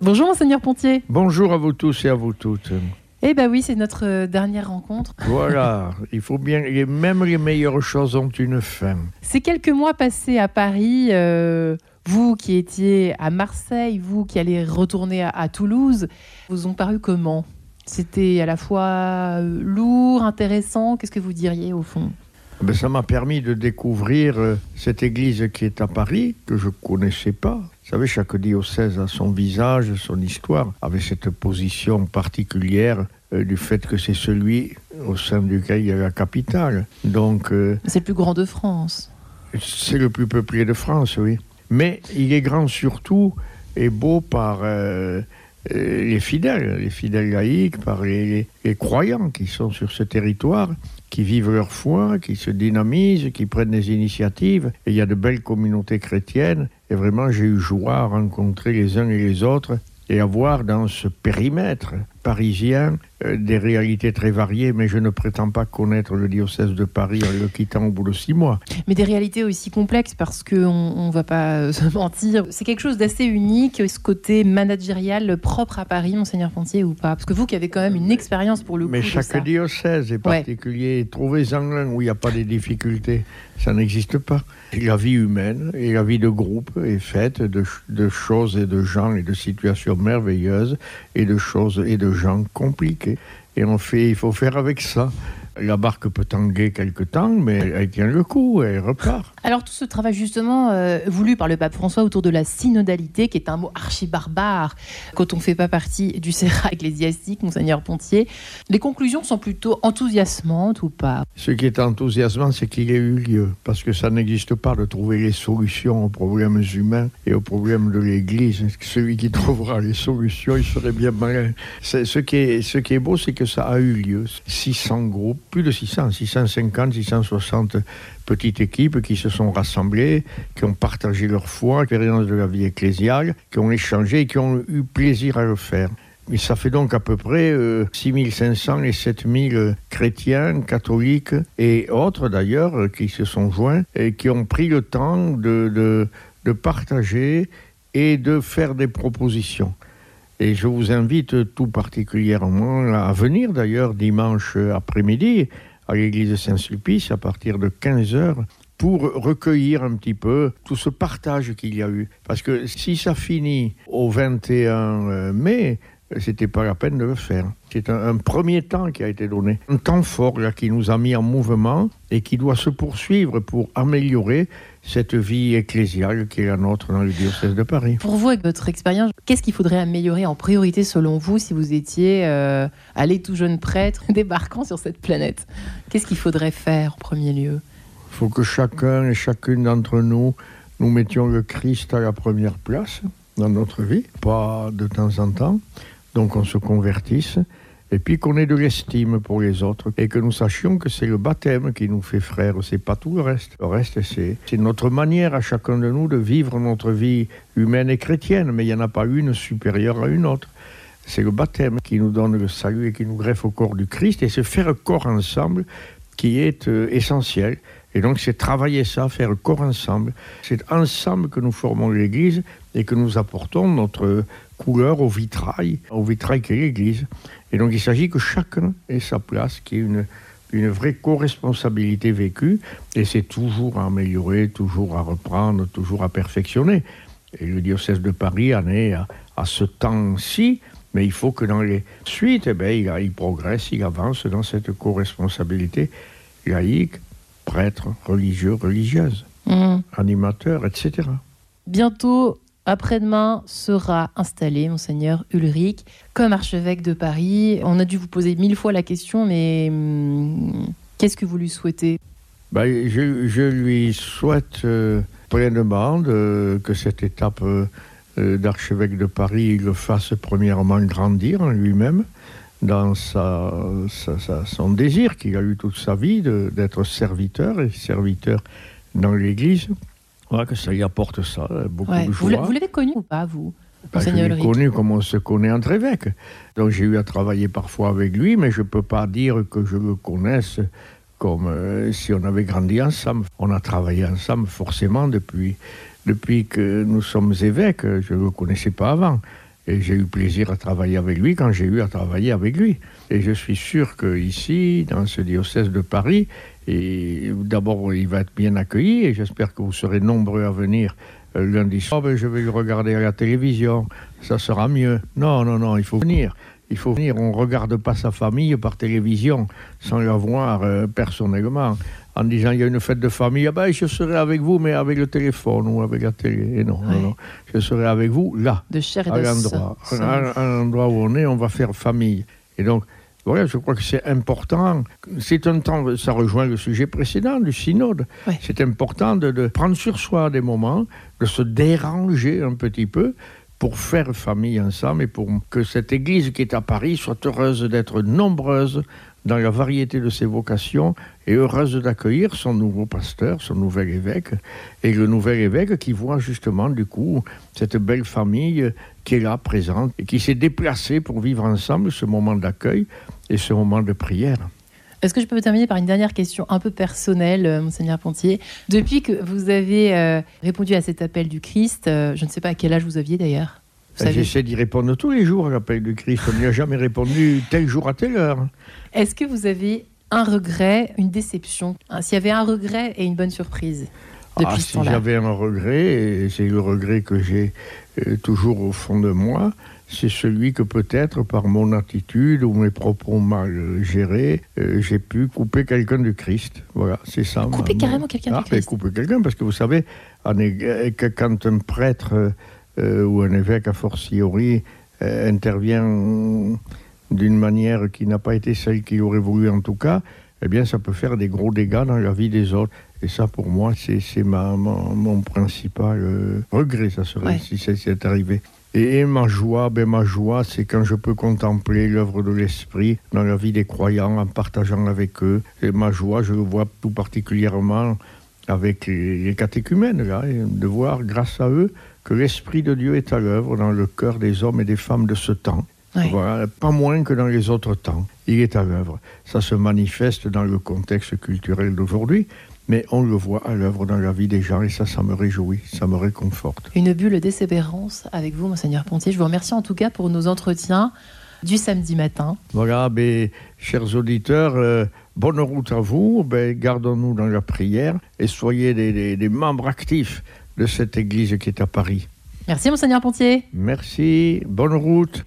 Bonjour Monseigneur Pontier. Bonjour à vous tous et à vous toutes. Eh ben oui, c'est notre euh, dernière rencontre. Voilà, il faut bien, même les meilleures choses ont une fin. Ces quelques mois passés à Paris, euh, vous qui étiez à Marseille, vous qui allez retourner à, à Toulouse, vous ont paru comment? C'était à la fois euh, lourd, intéressant. Qu'est-ce que vous diriez au fond? Ben, ça m'a permis de découvrir euh, cette église qui est à Paris, que je connaissais pas. Vous savez, chaque diocèse a son visage, son histoire, avec cette position particulière euh, du fait que c'est celui au sein duquel il y a la capitale. Donc, euh, C'est le plus grand de France. c'est le plus peuplé de France, oui. Mais il est grand surtout et beau par euh, les fidèles, les fidèles laïcs, par les, les- les croyants qui sont sur ce territoire, qui vivent leur foi, qui se dynamisent, qui prennent des initiatives. Et il y a de belles communautés chrétiennes. Et vraiment, j'ai eu joie à rencontrer les uns et les autres et à voir dans ce périmètre parisien euh, des réalités très variées, mais je ne prétends pas connaître le diocèse de Paris en le quittant au bout de six mois. Mais des réalités aussi complexes parce qu'on ne va pas euh, se mentir. C'est quelque chose d'assez unique, ce côté managérial propre à Paris, Monseigneur Pontier, ou pas? Parce que vous qui avez quand même une expérience pour le coup Mais de chaque ça. diocèse est particulier. Trouvez-en un où il n'y a pas de difficultés. Ça n'existe pas. Et la vie humaine et la vie de groupe est faite de, de choses et de gens et de situations merveilleuses et de choses et de gens compliqués. Et on fait, il faut faire avec ça. La barque peut tanguer quelque temps, mais elle tient le coup, elle repart. Alors tout ce travail justement euh, voulu par le pape François autour de la synodalité, qui est un mot archi-barbare quand on ne fait pas partie du sérat ecclésiastique, Monseigneur Pontier, les conclusions sont plutôt enthousiasmantes ou pas? Ce qui est enthousiasmant, c'est qu'il ait eu lieu, parce que ça n'existe pas de trouver les solutions aux problèmes humains et aux problèmes de l'Église. Celui qui trouvera les solutions, il serait bien malin? Ce qui est, ce qui est beau, c'est que ça a eu lieu. 600 groupes, plus de 600, 650, 660 petites équipes qui se sont rassemblées, qui ont partagé leur foi, l'expérience de la vie ecclésiale, qui ont échangé et qui ont eu plaisir à le faire. Et ça fait donc à peu près euh, 6500 et 7000 chrétiens, catholiques et autres d'ailleurs qui se sont joints et qui ont pris le temps de, de partager et de faire des propositions. Et je vous invite tout particulièrement à venir d'ailleurs dimanche après-midi à l'église Saint-Sulpice à partir de 15h pour recueillir un petit peu tout ce partage qu'il y a eu. Parce que si ça finit au 21 mai, c'était pas la peine de le faire. C'est un, un premier temps qui a été donné. Un temps fort là, qui nous a mis en mouvement et qui doit se poursuivre pour améliorer cette vie ecclésiale qui est la nôtre dans le diocèse de Paris. Pour vous, avec votre expérience, qu'est-ce qu'il faudrait améliorer en priorité selon vous si vous étiez euh, allé tout jeune prêtre débarquant sur cette planète? Qu'est-ce qu'il faudrait faire en premier lieu? Il faut que chacun et chacune d'entre nous, nous mettions le Christ à la première place dans notre vie, pas de temps en temps. Donc on se convertisse et puis qu'on ait de l'estime pour les autres et que nous sachions que c'est le baptême qui nous fait frères, c'est pas tout le reste. Le reste, c'est notre manière à chacun de nous de vivre notre vie humaine et chrétienne, mais il n'y en a pas une supérieure à une autre. C'est le baptême qui nous donne le salut et qui nous greffe au corps du Christ et c'est faire corps ensemble qui est euh, essentiel. Et donc c'est travailler ça, faire corps ensemble. C'est ensemble que nous formons l'Église et que nous apportons notre couleur au vitrail, au vitrail qu'est l'Église. Et donc il s'agit que chacun ait sa place, qui est une, une vraie co-responsabilité vécue, et c'est toujours à améliorer, toujours à reprendre, toujours à perfectionner. Et le diocèse de Paris en est à, à ce temps-ci, mais il faut que dans les suites, eh il, il progresse, il avance dans cette co-responsabilité laïque, prêtre, religieux, religieuse, Mmh. animateur, etc. Bientôt, après-demain, sera installé Monseigneur Ulrich comme archevêque de Paris. On a dû vous poser mille fois la question, mais hum, qu'est-ce que vous lui souhaitez? Ben, je, lui souhaite euh, pleinement de- que cette étape euh, euh, d'archevêque de Paris le fasse premièrement grandir en lui-même, dans son désir qu'il a eu toute sa vie d'être serviteur et serviteur dans l'Église. Voilà, que ça lui apporte ça, beaucoup Ouais. de Vous joie. vous l'avez connu ou pas, vous Ben, je l'ai connu comme on se connaît entre évêques. Donc j'ai eu à travailler parfois avec lui, mais je ne peux pas dire que je le connaisse comme euh, si on avait grandi ensemble. On a travaillé ensemble forcément depuis, depuis que nous sommes évêques. Je ne le connaissais pas avant. Et j'ai eu plaisir à travailler avec lui quand j'ai eu à travailler avec lui. Et je suis sûr qu'ici, dans ce diocèse de Paris, d'abord, il va être bien accueilli et j'espère que vous serez nombreux à venir euh, lundi soir. Ben, je vais le regarder à la télévision, ça sera mieux. Non, non, non, il faut venir. Il faut venir, on ne regarde pas sa famille par télévision sans la voir euh, personnellement. En disant il y a une fête de famille, ah ben, je serai avec vous, mais avec le téléphone ou avec la télé. Et non, non, non, je serai avec vous là, De chair et à l'endroit. À, à l'endroit où on est, on va faire famille. Et donc, voilà, je crois que c'est important. C'est un temps, ça rejoint le sujet précédent du synode. Ouais. C'est important de, de prendre sur soi des moments, de se déranger un petit peu pour faire famille ensemble et pour que cette Église qui est à Paris soit heureuse d'être nombreuse dans la variété de ses vocations et heureuse d'accueillir son nouveau pasteur, son nouvel évêque, et le nouvel évêque qui voit justement du coup cette belle famille qui est là présente et qui s'est déplacée pour vivre ensemble ce moment d'accueil et ce moment de prière. Est-ce que je peux terminer par une dernière question un peu personnelle, euh, Monseigneur Pontier? Depuis que vous avez euh, répondu à cet appel du Christ, euh, je ne sais pas à quel âge vous aviez d'ailleurs? J'essaie d'y répondre tous les jours à l'appel du Christ. On n'y a jamais répondu tel jour à telle heure. Est-ce que vous avez un regret, une déception? S'il y avait un regret et une bonne surprise depuis Ah, si j'avais un regret, et c'est le regret que j'ai euh, toujours au fond de moi, c'est celui que peut-être par mon attitude ou mes propos mal gérés, euh, j'ai pu couper quelqu'un du Christ. Voilà, c'est ça. Couper ma- carrément quelqu'un Ah, du ben, Christ couper quelqu'un, parce que vous savez, euh, quand un prêtre euh, ou un évêque a fortiori euh, intervient d'une manière qui n'a pas été celle qu'il aurait voulu en tout cas, eh bien ça peut faire des gros dégâts dans la vie des autres. Et ça, pour moi, c'est c'est ma, mon, principal euh, regret, ça serait, Ouais. si c'est arrivé. Et, et ma joie, ben ma joie, c'est quand je peux contempler l'œuvre de l'Esprit dans la vie des croyants, en partageant avec eux. Et ma joie, je le vois tout particulièrement avec les, les catéchumènes, là, de voir, grâce à eux, que l'Esprit de Dieu est à l'œuvre dans le cœur des hommes et des femmes de ce temps. Voilà, pas moins que dans les autres temps. Il est à l'œuvre. Ça se manifeste dans le contexte culturel d'aujourd'hui, mais on le voit à l'œuvre dans la vie des gens et ça, ça me réjouit, ça me réconforte. Une bulle d'espérance avec vous, Monseigneur Pontier. Je vous remercie en tout cas pour nos entretiens du samedi matin. Voilà, ben, chers auditeurs, euh, bonne route à vous. Ben, Gardons-nous dans la prière et soyez des, des- des membres actifs de cette église qui est à Paris. Merci, Monseigneur Pontier. Merci, bonne route.